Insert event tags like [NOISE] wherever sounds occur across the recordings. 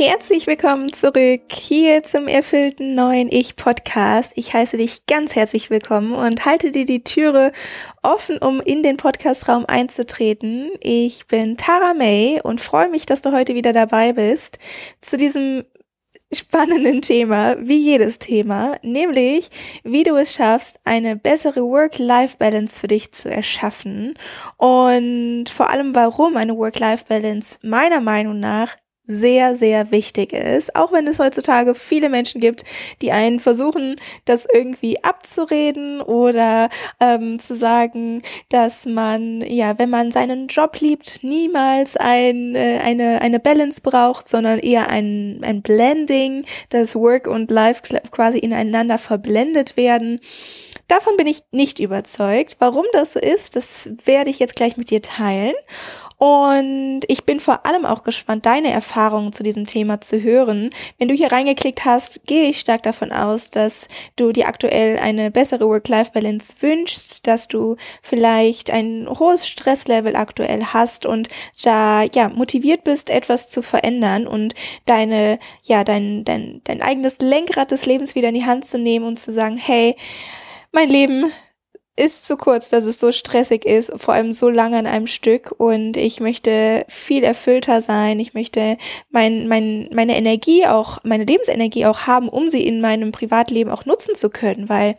Herzlich willkommen zurück hier zum erfüllten neuen Ich-Podcast. Ich heiße dich ganz herzlich willkommen und halte dir die Türe offen, um in den Podcastraum einzutreten. Ich bin Tara May und freue mich, dass du heute wieder dabei bist zu diesem spannenden Thema, wie jedes Thema, nämlich wie du es schaffst, eine bessere Work-Life-Balance für dich zu erschaffen und vor allem warum eine Work-Life-Balance meiner Meinung nach sehr, sehr wichtig ist, auch wenn es heutzutage viele Menschen gibt, die einen versuchen, das irgendwie abzureden oder ähm, zu sagen, dass man, ja, wenn man seinen Job liebt, niemals ein, äh, eine, eine Balance braucht, sondern eher ein, ein Blending, dass Work und Life quasi ineinander verblendet werden. Davon bin ich nicht überzeugt. Warum das so ist, das werde ich jetzt gleich mit dir teilen. Und ich bin vor allem auch gespannt, deine Erfahrungen zu diesem Thema zu hören. Wenn du hier reingeklickt hast, gehe ich stark davon aus, dass du dir aktuell eine bessere Work-Life-Balance wünschst, dass du vielleicht ein hohes Stresslevel aktuell hast und da ja motiviert bist, etwas zu verändern und deine ja dein dein dein eigenes Lenkrad des Lebens wieder in die Hand zu nehmen und zu sagen, hey, mein Leben ist zu kurz, dass es so stressig ist, vor allem so lange an einem Stück. Und ich möchte viel erfüllter sein. Ich möchte mein, mein, meine Energie auch, meine Lebensenergie auch haben, um sie in meinem Privatleben auch nutzen zu können, weil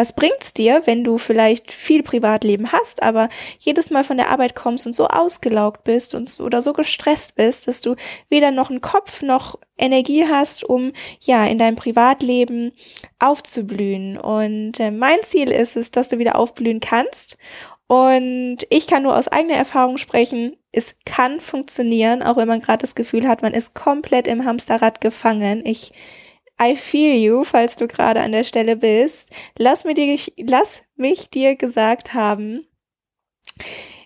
was bringt's dir, wenn du vielleicht viel Privatleben hast, aber jedes Mal von der Arbeit kommst und so ausgelaugt bist und so, oder so gestresst bist, dass du weder noch einen Kopf noch Energie hast, um ja in deinem Privatleben aufzublühen. Und äh, mein Ziel ist es, dass du wieder aufblühen kannst. Und ich kann nur aus eigener Erfahrung sprechen, es kann funktionieren, auch wenn man gerade das Gefühl hat, man ist komplett im Hamsterrad gefangen. Ich I feel you, falls du gerade an der Stelle bist. Lass, mir dir, lass mich dir gesagt haben,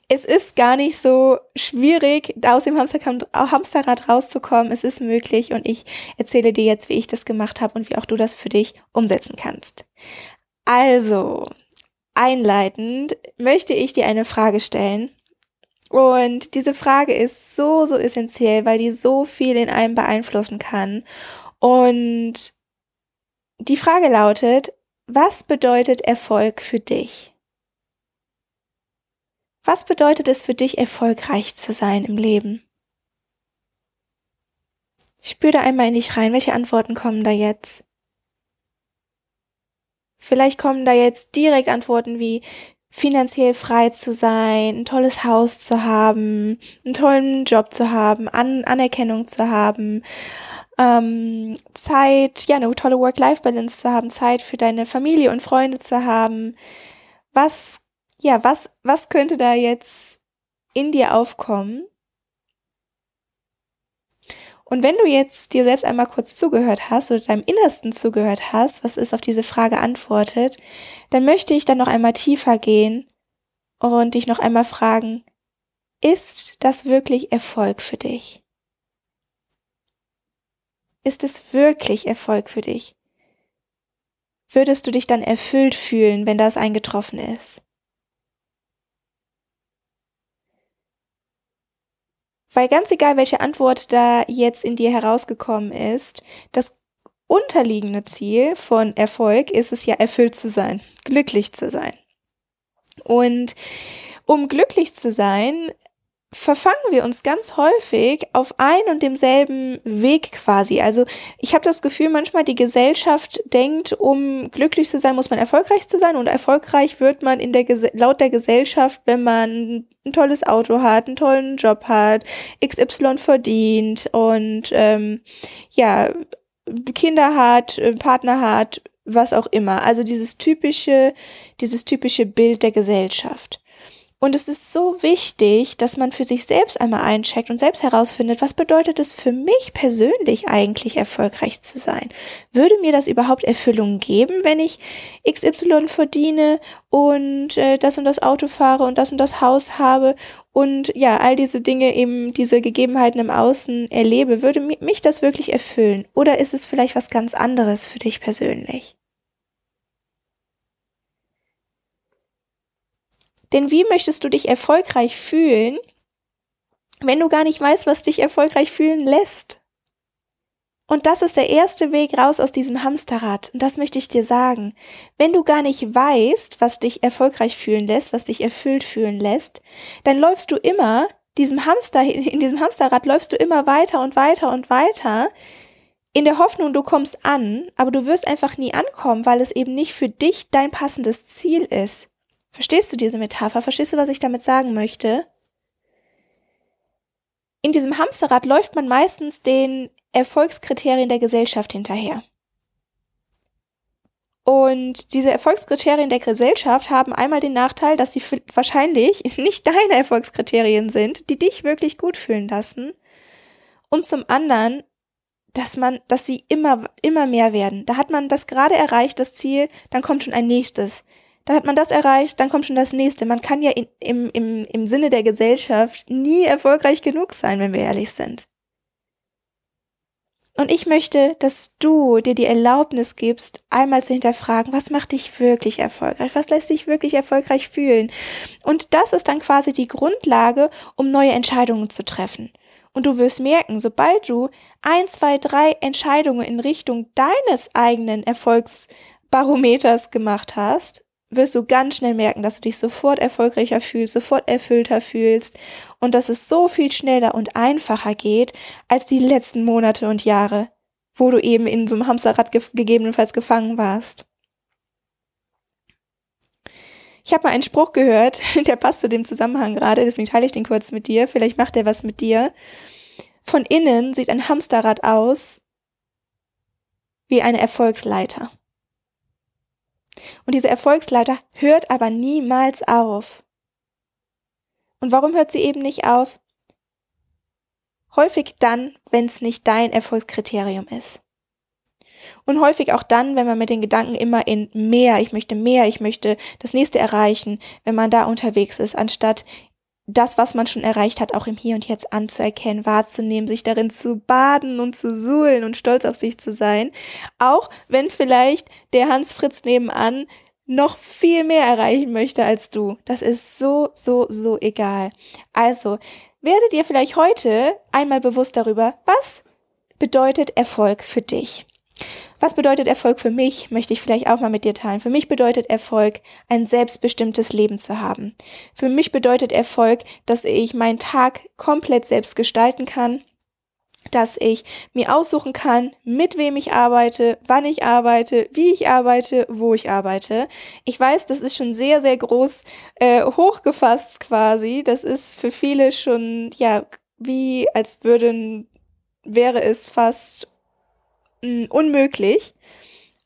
es ist gar nicht so schwierig, aus dem Hamsterrad rauszukommen. Es ist möglich und ich erzähle dir jetzt, wie ich das gemacht habe und wie auch du das für dich umsetzen kannst. Also, einleitend möchte ich dir eine Frage stellen. Und diese Frage ist so, so essentiell, weil die so viel in einem beeinflussen kann. Und die Frage lautet, was bedeutet Erfolg für dich? Was bedeutet es für dich, erfolgreich zu sein im Leben? Spür da einmal in dich rein, welche Antworten kommen da jetzt? Vielleicht kommen da jetzt direkt Antworten wie finanziell frei zu sein, ein tolles Haus zu haben, einen tollen Job zu haben, An Anerkennung zu haben, ähm, Zeit, ja, eine tolle Work-Life-Balance zu haben, Zeit für deine Familie und Freunde zu haben. Was, ja, was, was könnte da jetzt in dir aufkommen? Und wenn du jetzt dir selbst einmal kurz zugehört hast oder deinem Innersten zugehört hast, was ist auf diese Frage antwortet, dann möchte ich dann noch einmal tiefer gehen und dich noch einmal fragen, ist das wirklich Erfolg für dich? Ist es wirklich Erfolg für dich? Würdest du dich dann erfüllt fühlen, wenn das eingetroffen ist? Weil ganz egal, welche Antwort da jetzt in dir herausgekommen ist, das unterliegende Ziel von Erfolg ist es ja, erfüllt zu sein, glücklich zu sein. Und um glücklich zu sein, verfangen wir uns ganz häufig auf ein und demselben Weg quasi. Also ich habe das Gefühl, manchmal die Gesellschaft denkt, um glücklich zu sein, muss man erfolgreich zu sein und erfolgreich wird man in der laut der Gesellschaft, wenn man ein tolles Auto hat, einen tollen Job hat, XY verdient und ähm, ja Kinder hat, Partner hat, was auch immer. Also dieses typische, dieses typische Bild der Gesellschaft. Und es ist so wichtig, dass man für sich selbst einmal eincheckt und selbst herausfindet, was bedeutet es für mich persönlich eigentlich erfolgreich zu sein? Würde mir das überhaupt Erfüllung geben, wenn ich XY verdiene und äh, das und das Auto fahre und das und das Haus habe und ja, all diese Dinge eben, diese Gegebenheiten im Außen erlebe? Würde mich das wirklich erfüllen? Oder ist es vielleicht was ganz anderes für dich persönlich? Denn wie möchtest du dich erfolgreich fühlen, wenn du gar nicht weißt, was dich erfolgreich fühlen lässt? Und das ist der erste Weg raus aus diesem Hamsterrad. Und das möchte ich dir sagen. Wenn du gar nicht weißt, was dich erfolgreich fühlen lässt, was dich erfüllt fühlen lässt, dann läufst du immer diesem Hamster, [LAUGHS] in diesem Hamsterrad läufst du immer weiter und weiter und weiter, in der Hoffnung, du kommst an, aber du wirst einfach nie ankommen, weil es eben nicht für dich dein passendes Ziel ist. Verstehst du diese Metapher? Verstehst du, was ich damit sagen möchte? In diesem Hamsterrad läuft man meistens den Erfolgskriterien der Gesellschaft hinterher. Und diese Erfolgskriterien der Gesellschaft haben einmal den Nachteil, dass sie wahrscheinlich [LAUGHS] nicht deine Erfolgskriterien sind, die dich wirklich gut fühlen lassen. Und zum anderen dass man, dass sie immer, immer mehr werden. Da hat man das gerade erreicht, das Ziel, dann kommt schon ein nächstes. Dann hat man das erreicht, dann kommt schon das nächste. Man kann ja in, im, im, im Sinne der Gesellschaft nie erfolgreich genug sein, wenn wir ehrlich sind. Und ich möchte, dass du dir die Erlaubnis gibst, einmal zu hinterfragen, was macht dich wirklich erfolgreich? Was lässt dich wirklich erfolgreich fühlen? Und das ist dann quasi die Grundlage, um neue Entscheidungen zu treffen. Und du wirst merken, sobald du ein, zwei, drei Entscheidungen in Richtung deines eigenen Erfolgsbarometers gemacht hast, wirst du ganz schnell merken, dass du dich sofort erfolgreicher fühlst, sofort erfüllter fühlst und dass es so viel schneller und einfacher geht als die letzten Monate und Jahre, wo du eben in so einem Hamsterrad ge gegebenenfalls gefangen warst. Ich habe mal einen Spruch gehört, [LAUGHS] der passt zu dem Zusammenhang gerade, deswegen teile ich den kurz mit dir. Vielleicht macht er was mit dir. Von innen sieht ein Hamsterrad aus wie eine Erfolgsleiter. Und diese Erfolgsleiter hört aber niemals auf. Und warum hört sie eben nicht auf? Häufig dann, wenn es nicht dein Erfolgskriterium ist. Und häufig auch dann, wenn man mit den Gedanken immer in mehr, ich möchte mehr, ich möchte das nächste erreichen, wenn man da unterwegs ist, anstatt das, was man schon erreicht hat, auch im Hier und Jetzt anzuerkennen, wahrzunehmen, sich darin zu baden und zu suhlen und stolz auf sich zu sein. Auch wenn vielleicht der Hans Fritz nebenan noch viel mehr erreichen möchte als du. Das ist so, so, so egal. Also, werde dir vielleicht heute einmal bewusst darüber, was bedeutet Erfolg für dich. Was bedeutet Erfolg für mich, möchte ich vielleicht auch mal mit dir teilen. Für mich bedeutet Erfolg, ein selbstbestimmtes Leben zu haben. Für mich bedeutet Erfolg, dass ich meinen Tag komplett selbst gestalten kann, dass ich mir aussuchen kann, mit wem ich arbeite, wann ich arbeite, wie ich arbeite, wo ich arbeite. Ich weiß, das ist schon sehr, sehr groß äh, hochgefasst quasi. Das ist für viele schon, ja, wie als würden, wäre es fast mh, unmöglich.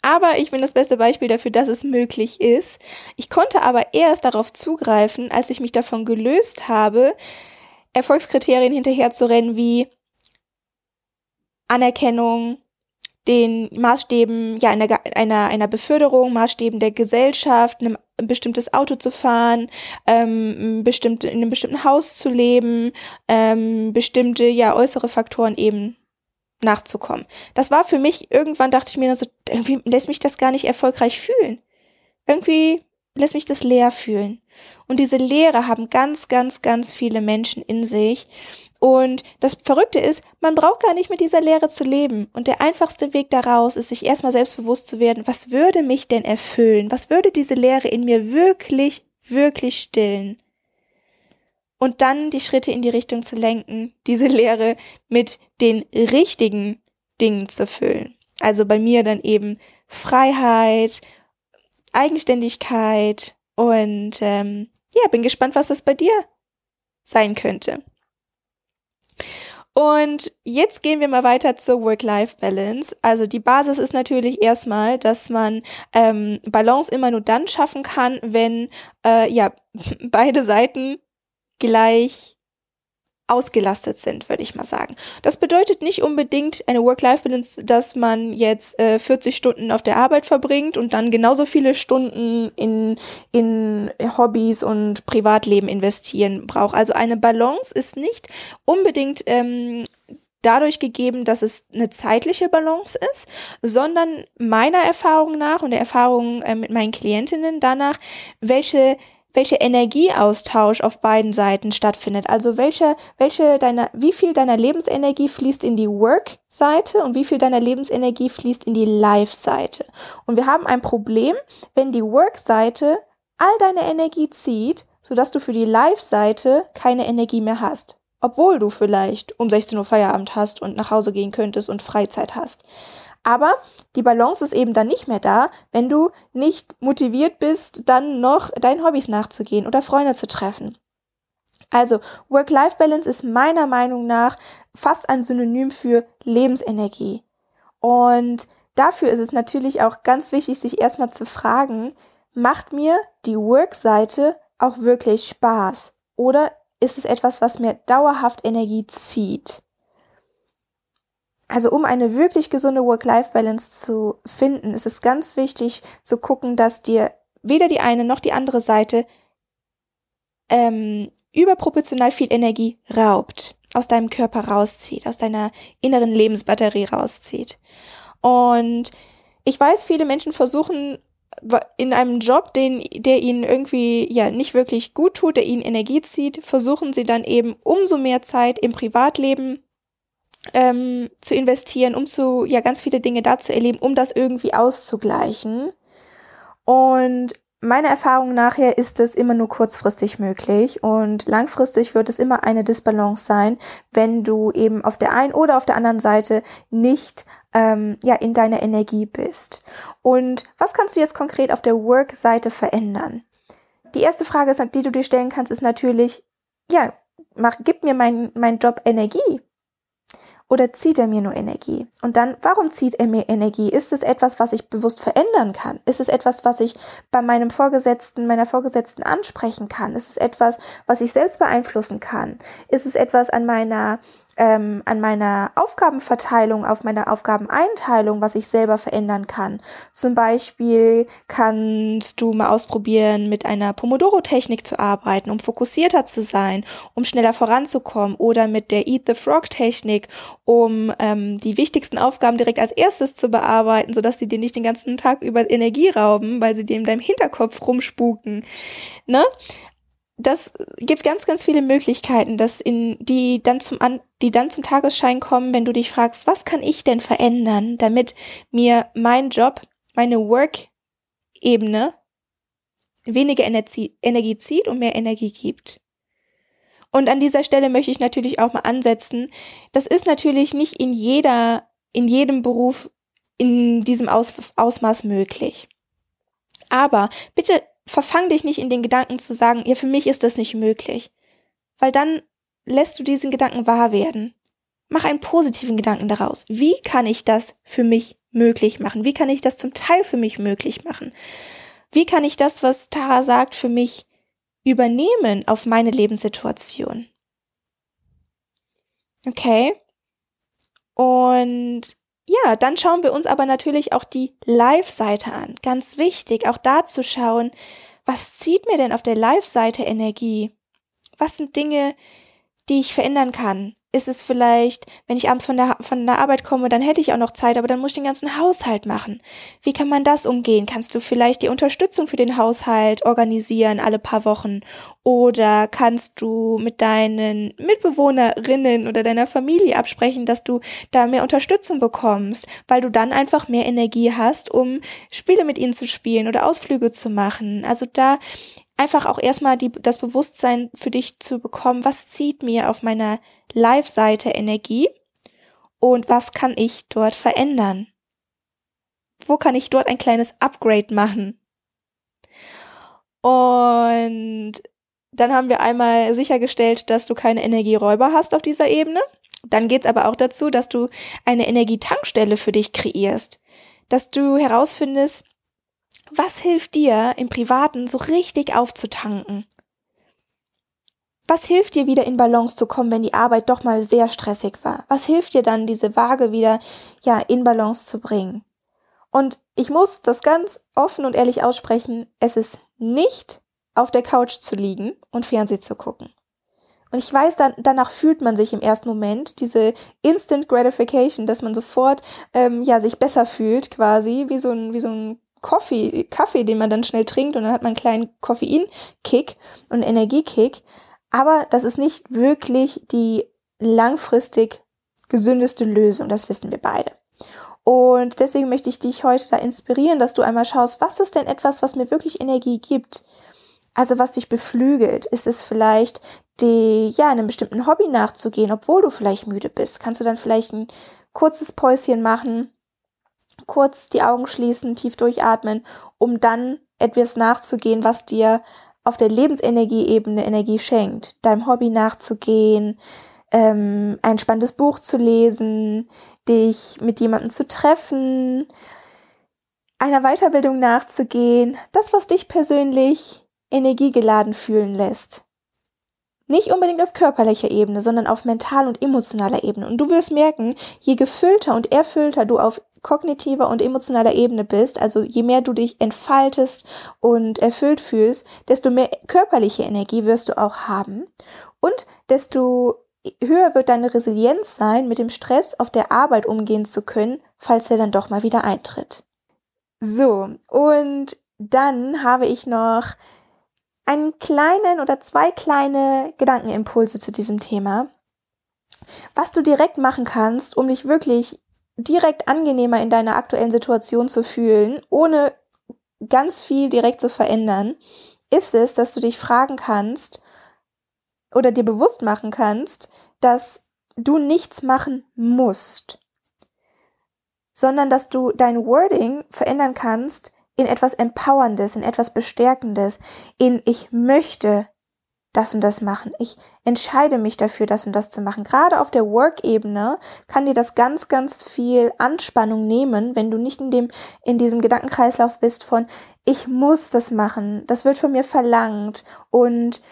Aber ich bin das beste Beispiel dafür, dass es möglich ist. Ich konnte aber erst darauf zugreifen, als ich mich davon gelöst habe, Erfolgskriterien hinterherzurennen wie Anerkennung, den Maßstäben ja einer, einer, einer Beförderung, Maßstäben der Gesellschaft, einem, ein bestimmtes Auto zu fahren, ähm, bestimmte, in einem bestimmten Haus zu leben, ähm, bestimmte ja äußere Faktoren eben nachzukommen. Das war für mich, irgendwann dachte ich mir so, irgendwie lässt mich das gar nicht erfolgreich fühlen. Irgendwie lässt mich das leer fühlen. Und diese Leere haben ganz, ganz, ganz viele Menschen in sich. Und das Verrückte ist, man braucht gar nicht mit dieser Leere zu leben. Und der einfachste Weg daraus ist, sich erstmal selbstbewusst zu werden, was würde mich denn erfüllen? Was würde diese Leere in mir wirklich, wirklich stillen? und dann die Schritte in die Richtung zu lenken, diese Lehre mit den richtigen Dingen zu füllen. Also bei mir dann eben Freiheit, Eigenständigkeit und ähm, ja, bin gespannt, was das bei dir sein könnte. Und jetzt gehen wir mal weiter zur Work-Life-Balance. Also die Basis ist natürlich erstmal, dass man ähm, Balance immer nur dann schaffen kann, wenn äh, ja [LAUGHS] beide Seiten gleich ausgelastet sind, würde ich mal sagen. Das bedeutet nicht unbedingt eine Work-Life-Balance, dass man jetzt äh, 40 Stunden auf der Arbeit verbringt und dann genauso viele Stunden in, in Hobbys und Privatleben investieren braucht. Also eine Balance ist nicht unbedingt ähm, dadurch gegeben, dass es eine zeitliche Balance ist, sondern meiner Erfahrung nach und der Erfahrung äh, mit meinen Klientinnen danach, welche welcher Energieaustausch auf beiden Seiten stattfindet. Also welche, welche deiner, wie viel deiner Lebensenergie fließt in die Work-Seite und wie viel deiner Lebensenergie fließt in die Life-Seite. Und wir haben ein Problem, wenn die Work-Seite all deine Energie zieht, sodass du für die Live-Seite keine Energie mehr hast. Obwohl du vielleicht um 16 Uhr Feierabend hast und nach Hause gehen könntest und Freizeit hast. Aber die Balance ist eben dann nicht mehr da, wenn du nicht motiviert bist, dann noch deinen Hobbys nachzugehen oder Freunde zu treffen. Also Work-Life-Balance ist meiner Meinung nach fast ein Synonym für Lebensenergie. Und dafür ist es natürlich auch ganz wichtig, sich erstmal zu fragen, macht mir die Work-Seite auch wirklich Spaß? Oder ist es etwas, was mir dauerhaft Energie zieht? Also um eine wirklich gesunde Work-Life-Balance zu finden, ist es ganz wichtig zu gucken, dass dir weder die eine noch die andere Seite ähm, überproportional viel Energie raubt, aus deinem Körper rauszieht, aus deiner inneren Lebensbatterie rauszieht. Und ich weiß, viele Menschen versuchen in einem Job, den, der ihnen irgendwie ja nicht wirklich gut tut, der ihnen Energie zieht, versuchen sie dann eben umso mehr Zeit im Privatleben ähm, zu investieren, um zu ja ganz viele Dinge da zu erleben, um das irgendwie auszugleichen. Und meiner Erfahrung nachher ist es immer nur kurzfristig möglich und langfristig wird es immer eine Disbalance sein, wenn du eben auf der einen oder auf der anderen Seite nicht ähm, ja in deiner Energie bist. Und was kannst du jetzt konkret auf der Work-Seite verändern? Die erste Frage, die du dir stellen kannst, ist natürlich, ja, mach, gib mir mein, mein Job Energie. Oder zieht er mir nur Energie? Und dann, warum zieht er mir Energie? Ist es etwas, was ich bewusst verändern kann? Ist es etwas, was ich bei meinem Vorgesetzten, meiner Vorgesetzten ansprechen kann? Ist es etwas, was ich selbst beeinflussen kann? Ist es etwas an meiner ähm, an meiner Aufgabenverteilung, auf meiner Aufgabeneinteilung, was ich selber verändern kann. Zum Beispiel kannst du mal ausprobieren, mit einer Pomodoro-Technik zu arbeiten, um fokussierter zu sein, um schneller voranzukommen oder mit der Eat the Frog-Technik, um ähm, die wichtigsten Aufgaben direkt als erstes zu bearbeiten, sodass sie dir nicht den ganzen Tag über Energie rauben, weil sie dir in deinem Hinterkopf rumspuken. Ne? Das gibt ganz, ganz viele Möglichkeiten, dass in die dann zum an, die dann zum Tagesschein kommen, wenn du dich fragst, was kann ich denn verändern, damit mir mein Job, meine Work-Ebene weniger Energie, Energie zieht und mehr Energie gibt. Und an dieser Stelle möchte ich natürlich auch mal ansetzen. Das ist natürlich nicht in jeder, in jedem Beruf in diesem Aus, Ausmaß möglich. Aber bitte verfang dich nicht in den Gedanken zu sagen, ja, für mich ist das nicht möglich. Weil dann lässt du diesen Gedanken wahr werden. Mach einen positiven Gedanken daraus. Wie kann ich das für mich möglich machen? Wie kann ich das zum Teil für mich möglich machen? Wie kann ich das, was Tara sagt, für mich übernehmen auf meine Lebenssituation? Okay. Und ja, dann schauen wir uns aber natürlich auch die Live-Seite an. Ganz wichtig, auch da zu schauen, was zieht mir denn auf der Live-Seite Energie? Was sind Dinge, die ich verändern kann? Ist es vielleicht, wenn ich abends von der, von der Arbeit komme, dann hätte ich auch noch Zeit, aber dann muss ich den ganzen Haushalt machen. Wie kann man das umgehen? Kannst du vielleicht die Unterstützung für den Haushalt organisieren alle paar Wochen? Oder kannst du mit deinen Mitbewohnerinnen oder deiner Familie absprechen, dass du da mehr Unterstützung bekommst, weil du dann einfach mehr Energie hast, um Spiele mit ihnen zu spielen oder Ausflüge zu machen? Also da einfach auch erstmal die, das Bewusstsein für dich zu bekommen, was zieht mir auf meiner Live-Seite Energie und was kann ich dort verändern? Wo kann ich dort ein kleines Upgrade machen? Und dann haben wir einmal sichergestellt, dass du keine Energieräuber hast auf dieser Ebene. Dann geht's aber auch dazu, dass du eine Energietankstelle für dich kreierst. Dass du herausfindest, was hilft dir im Privaten so richtig aufzutanken? Was hilft dir wieder in Balance zu kommen, wenn die Arbeit doch mal sehr stressig war? Was hilft dir dann, diese Waage wieder, ja, in Balance zu bringen? Und ich muss das ganz offen und ehrlich aussprechen, es ist nicht auf der Couch zu liegen und Fernsehen zu gucken. Und ich weiß, dann, danach fühlt man sich im ersten Moment diese Instant Gratification, dass man sofort ähm, ja sich besser fühlt, quasi wie so ein wie so ein Kaffee, Kaffee, den man dann schnell trinkt und dann hat man einen kleinen Koffeinkick und Energiekick. Aber das ist nicht wirklich die langfristig gesündeste Lösung, das wissen wir beide. Und deswegen möchte ich dich heute da inspirieren, dass du einmal schaust, was ist denn etwas, was mir wirklich Energie gibt? Also was dich beflügelt? Ist es vielleicht die, ja, einem bestimmten Hobby nachzugehen, obwohl du vielleicht müde bist? Kannst du dann vielleicht ein kurzes Päuschen machen, kurz die Augen schließen, tief durchatmen, um dann etwas nachzugehen, was dir auf der Lebensenergieebene Energie schenkt, deinem Hobby nachzugehen, ähm, ein spannendes Buch zu lesen, dich mit jemandem zu treffen, einer Weiterbildung nachzugehen, das, was dich persönlich energiegeladen fühlen lässt. Nicht unbedingt auf körperlicher Ebene, sondern auf mental und emotionaler Ebene. Und du wirst merken, je gefüllter und erfüllter du auf kognitiver und emotionaler Ebene bist, also je mehr du dich entfaltest und erfüllt fühlst, desto mehr körperliche Energie wirst du auch haben und desto höher wird deine Resilienz sein, mit dem Stress auf der Arbeit umgehen zu können, falls er dann doch mal wieder eintritt. So, und dann habe ich noch einen kleinen oder zwei kleine Gedankenimpulse zu diesem Thema, was du direkt machen kannst, um dich wirklich direkt angenehmer in deiner aktuellen Situation zu fühlen, ohne ganz viel direkt zu verändern, ist es, dass du dich fragen kannst oder dir bewusst machen kannst, dass du nichts machen musst, sondern dass du dein Wording verändern kannst, in etwas Empowerndes, in etwas Bestärkendes, in ich möchte das und das machen. Ich entscheide mich dafür, das und das zu machen. Gerade auf der Work-Ebene kann dir das ganz, ganz viel Anspannung nehmen, wenn du nicht in dem, in diesem Gedankenkreislauf bist von, ich muss das machen, das wird von mir verlangt und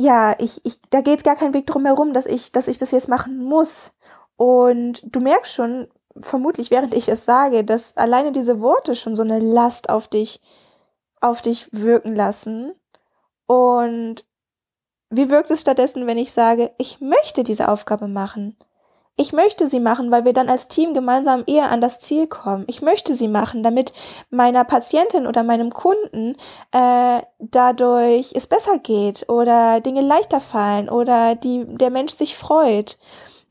ja, ich, ich, da geht gar kein Weg drum herum, dass ich, dass ich das jetzt machen muss. Und du merkst schon, vermutlich während ich es sage, dass alleine diese Worte schon so eine Last auf dich, auf dich wirken lassen. Und wie wirkt es stattdessen, wenn ich sage, ich möchte diese Aufgabe machen? Ich möchte sie machen, weil wir dann als Team gemeinsam eher an das Ziel kommen. Ich möchte sie machen, damit meiner Patientin oder meinem Kunden äh, dadurch es besser geht oder Dinge leichter fallen oder die, der Mensch sich freut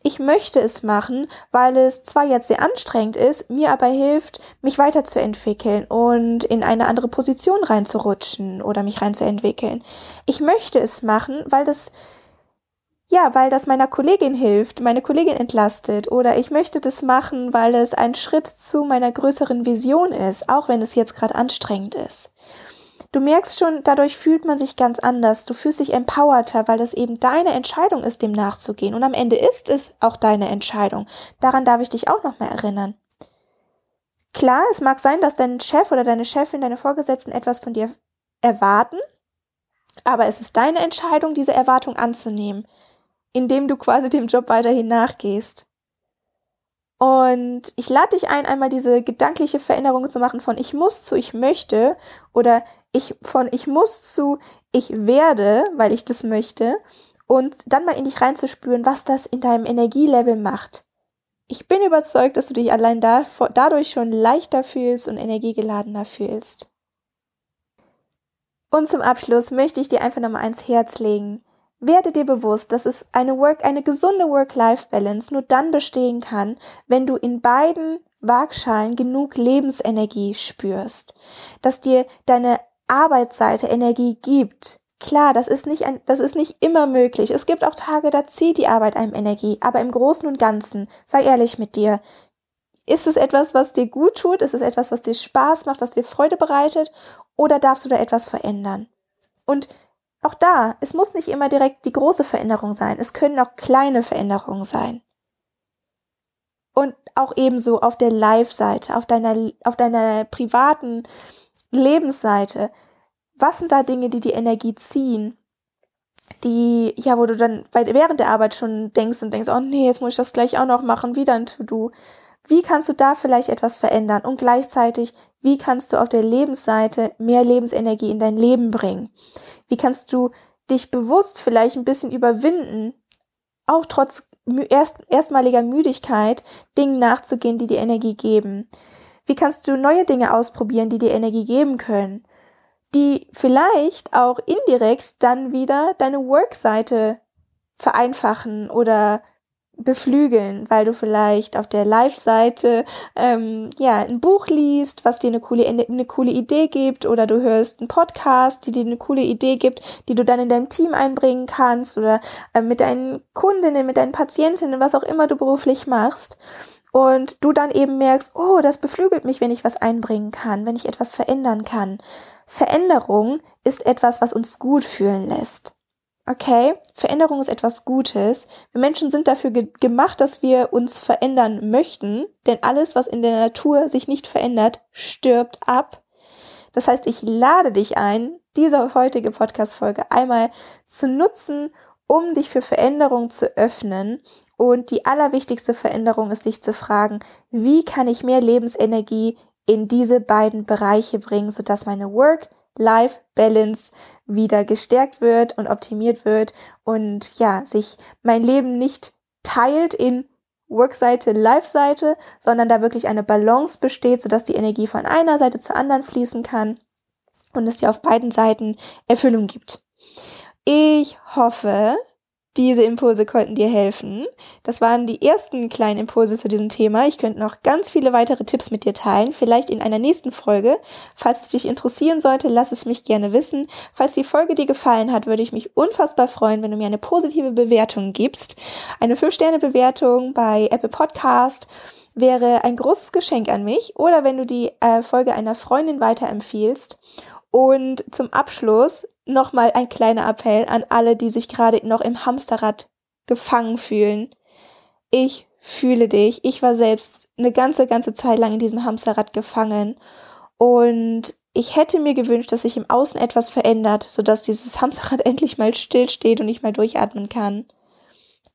ich möchte es machen, weil es zwar jetzt sehr anstrengend ist, mir aber hilft, mich weiterzuentwickeln und in eine andere Position reinzurutschen oder mich reinzuentwickeln. Ich möchte es machen, weil das ja, weil das meiner Kollegin hilft, meine Kollegin entlastet oder ich möchte das machen, weil es ein Schritt zu meiner größeren Vision ist, auch wenn es jetzt gerade anstrengend ist. Du merkst schon, dadurch fühlt man sich ganz anders. Du fühlst dich empowerter, weil das eben deine Entscheidung ist, dem nachzugehen. Und am Ende ist es auch deine Entscheidung. Daran darf ich dich auch nochmal erinnern. Klar, es mag sein, dass dein Chef oder deine Chefin, deine Vorgesetzten etwas von dir erwarten, aber es ist deine Entscheidung, diese Erwartung anzunehmen, indem du quasi dem Job weiterhin nachgehst. Und ich lade dich ein, einmal diese gedankliche Veränderung zu machen von ich muss zu ich möchte oder ich von ich muss zu ich werde, weil ich das möchte und dann mal in dich reinzuspüren, was das in deinem Energielevel macht. Ich bin überzeugt, dass du dich allein da, dadurch schon leichter fühlst und energiegeladener fühlst. Und zum Abschluss möchte ich dir einfach nochmal ans Herz legen. Werde dir bewusst, dass es eine Work, eine gesunde Work-Life-Balance nur dann bestehen kann, wenn du in beiden Waagschalen genug Lebensenergie spürst, dass dir deine Arbeitsseite Energie gibt. Klar, das ist nicht ein, das ist nicht immer möglich. Es gibt auch Tage, da zieht die Arbeit einem Energie, aber im Großen und Ganzen, sei ehrlich mit dir. Ist es etwas, was dir gut tut? Ist es etwas, was dir Spaß macht, was dir Freude bereitet? Oder darfst du da etwas verändern? Und auch da, es muss nicht immer direkt die große Veränderung sein. Es können auch kleine Veränderungen sein. Und auch ebenso auf der Live-Seite, auf deiner, auf deiner privaten Lebensseite. Was sind da Dinge, die die Energie ziehen? Die, ja, wo du dann während der Arbeit schon denkst und denkst, oh nee, jetzt muss ich das gleich auch noch machen, wieder ein To-Do. Wie kannst du da vielleicht etwas verändern? Und gleichzeitig, wie kannst du auf der Lebensseite mehr Lebensenergie in dein Leben bringen? Wie kannst du dich bewusst vielleicht ein bisschen überwinden, auch trotz erst, erstmaliger Müdigkeit, Dingen nachzugehen, die dir Energie geben? Wie kannst du neue Dinge ausprobieren, die dir Energie geben können? Die vielleicht auch indirekt dann wieder deine Work-Seite vereinfachen oder beflügeln, weil du vielleicht auf der Live-Seite ähm, ja ein Buch liest, was dir eine coole eine coole Idee gibt, oder du hörst einen Podcast, die dir eine coole Idee gibt, die du dann in deinem Team einbringen kannst oder äh, mit deinen Kundinnen, mit deinen Patientinnen, was auch immer du beruflich machst. Und du dann eben merkst, oh, das beflügelt mich, wenn ich was einbringen kann, wenn ich etwas verändern kann. Veränderung ist etwas, was uns gut fühlen lässt. Okay, Veränderung ist etwas Gutes. Wir Menschen sind dafür ge gemacht, dass wir uns verändern möchten, denn alles, was in der Natur sich nicht verändert, stirbt ab. Das heißt, ich lade dich ein, diese heutige Podcast-Folge einmal zu nutzen, um dich für Veränderung zu öffnen. Und die allerwichtigste Veränderung ist, dich zu fragen, wie kann ich mehr Lebensenergie in diese beiden Bereiche bringen, sodass meine Work Life-Balance wieder gestärkt wird und optimiert wird und ja, sich mein Leben nicht teilt in Work-Seite, Life-Seite, sondern da wirklich eine Balance besteht, sodass die Energie von einer Seite zur anderen fließen kann und es dir auf beiden Seiten Erfüllung gibt. Ich hoffe, diese Impulse konnten dir helfen. Das waren die ersten kleinen Impulse zu diesem Thema. Ich könnte noch ganz viele weitere Tipps mit dir teilen, vielleicht in einer nächsten Folge. Falls es dich interessieren sollte, lass es mich gerne wissen. Falls die Folge dir gefallen hat, würde ich mich unfassbar freuen, wenn du mir eine positive Bewertung gibst. Eine 5-Sterne-Bewertung bei Apple Podcast wäre ein großes Geschenk an mich oder wenn du die äh, Folge einer Freundin weiterempfiehlst. Und zum Abschluss nochmal ein kleiner Appell an alle, die sich gerade noch im Hamsterrad gefangen fühlen. Ich fühle dich. Ich war selbst eine ganze, ganze Zeit lang in diesem Hamsterrad gefangen. Und ich hätte mir gewünscht, dass sich im Außen etwas verändert, sodass dieses Hamsterrad [LAUGHS] endlich mal stillsteht und ich mal durchatmen kann.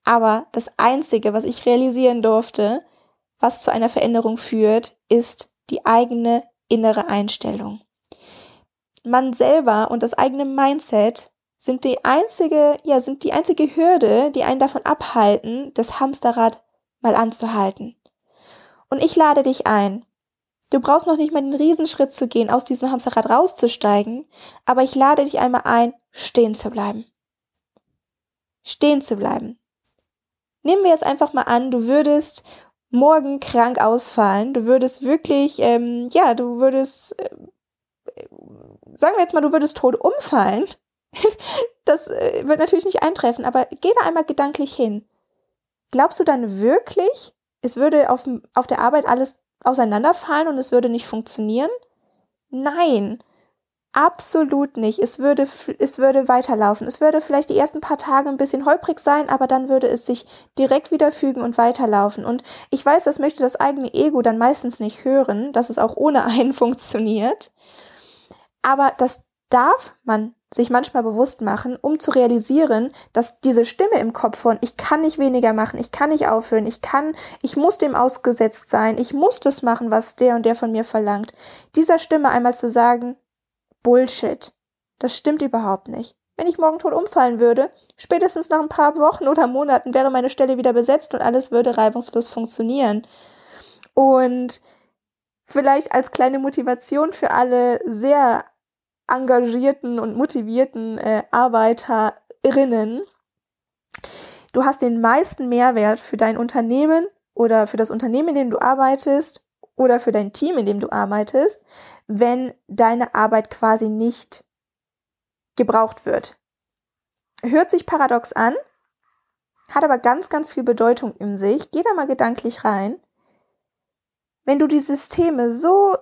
Aber das Einzige, was ich realisieren durfte, was zu einer Veränderung führt, ist die eigene innere Einstellung man selber und das eigene Mindset sind die einzige, ja, sind die einzige Hürde, die einen davon abhalten, das Hamsterrad mal anzuhalten. Und ich lade dich ein. Du brauchst noch nicht mal den Riesenschritt zu gehen, aus diesem Hamsterrad rauszusteigen, aber ich lade dich einmal ein, stehen zu bleiben. Stehen zu bleiben. Nehmen wir jetzt einfach mal an, du würdest morgen krank ausfallen, du würdest wirklich, ähm, ja, du würdest äh, sagen wir jetzt mal, du würdest tot umfallen, [LAUGHS] das äh, wird natürlich nicht eintreffen, aber geh da einmal gedanklich hin. Glaubst du dann wirklich, es würde auf, auf der Arbeit alles auseinanderfallen und es würde nicht funktionieren? Nein, absolut nicht. Es würde, es würde weiterlaufen. Es würde vielleicht die ersten paar Tage ein bisschen holprig sein, aber dann würde es sich direkt wieder fügen und weiterlaufen. Und ich weiß, das möchte das eigene Ego dann meistens nicht hören, dass es auch ohne einen [LAUGHS] funktioniert. Aber das darf man sich manchmal bewusst machen, um zu realisieren, dass diese Stimme im Kopf von ich kann nicht weniger machen, ich kann nicht aufhören, ich kann, ich muss dem ausgesetzt sein, ich muss das machen, was der und der von mir verlangt. Dieser Stimme einmal zu sagen, Bullshit. Das stimmt überhaupt nicht. Wenn ich morgen tot umfallen würde, spätestens nach ein paar Wochen oder Monaten wäre meine Stelle wieder besetzt und alles würde reibungslos funktionieren. Und vielleicht als kleine Motivation für alle sehr engagierten und motivierten äh, Arbeiterinnen. Du hast den meisten Mehrwert für dein Unternehmen oder für das Unternehmen, in dem du arbeitest oder für dein Team, in dem du arbeitest, wenn deine Arbeit quasi nicht gebraucht wird. Hört sich paradox an, hat aber ganz, ganz viel Bedeutung in sich. Geh da mal gedanklich rein. Wenn du die Systeme so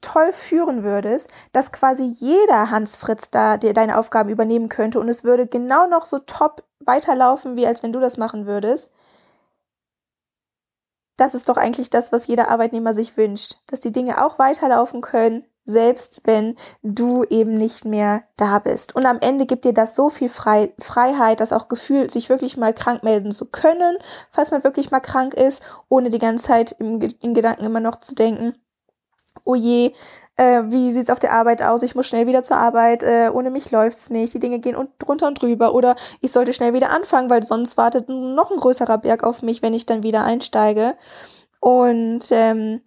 toll führen würdest, dass quasi jeder Hans Fritz da dir deine Aufgaben übernehmen könnte und es würde genau noch so top weiterlaufen, wie als wenn du das machen würdest. Das ist doch eigentlich das, was jeder Arbeitnehmer sich wünscht, dass die Dinge auch weiterlaufen können, selbst wenn du eben nicht mehr da bist. Und am Ende gibt dir das so viel Frei Freiheit, das auch Gefühl, sich wirklich mal krank melden zu können, falls man wirklich mal krank ist, ohne die ganze Zeit im, in Gedanken immer noch zu denken, oh je, äh, wie sieht's auf der Arbeit aus? Ich muss schnell wieder zur Arbeit, äh, ohne mich läuft's nicht, die Dinge gehen und drunter und drüber oder ich sollte schnell wieder anfangen, weil sonst wartet noch ein größerer Berg auf mich, wenn ich dann wieder einsteige. Und ähm,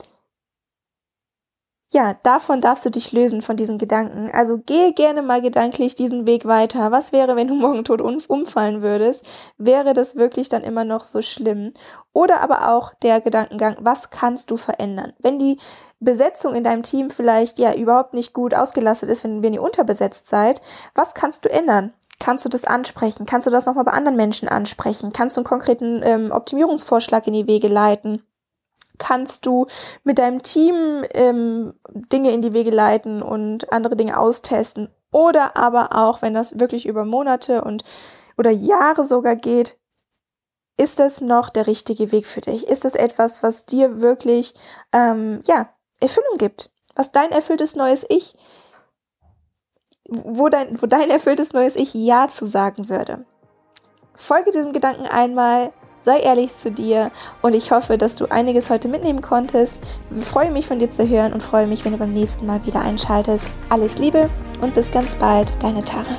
ja, davon darfst du dich lösen, von diesen Gedanken. Also gehe gerne mal gedanklich diesen Weg weiter. Was wäre, wenn du morgen tot umfallen würdest? Wäre das wirklich dann immer noch so schlimm? Oder aber auch der Gedankengang, was kannst du verändern? Wenn die Besetzung in deinem Team vielleicht ja überhaupt nicht gut ausgelastet ist, wenn, wenn ihr unterbesetzt seid, was kannst du ändern? Kannst du das ansprechen? Kannst du das nochmal bei anderen Menschen ansprechen? Kannst du einen konkreten ähm, Optimierungsvorschlag in die Wege leiten? Kannst du mit deinem Team ähm, Dinge in die Wege leiten und andere Dinge austesten. Oder aber auch, wenn das wirklich über Monate und oder Jahre sogar geht, ist das noch der richtige Weg für dich? Ist das etwas, was dir wirklich ähm, ja Erfüllung gibt? Was dein erfülltes neues Ich, wo dein, wo dein erfülltes neues Ich Ja zu sagen würde? Folge diesem Gedanken einmal, sei ehrlich zu dir und ich hoffe, dass du einiges heute mitnehmen konntest. Ich freue mich von dir zu hören und freue mich, wenn du beim nächsten Mal wieder einschaltest. Alles Liebe und bis ganz bald, deine Tara.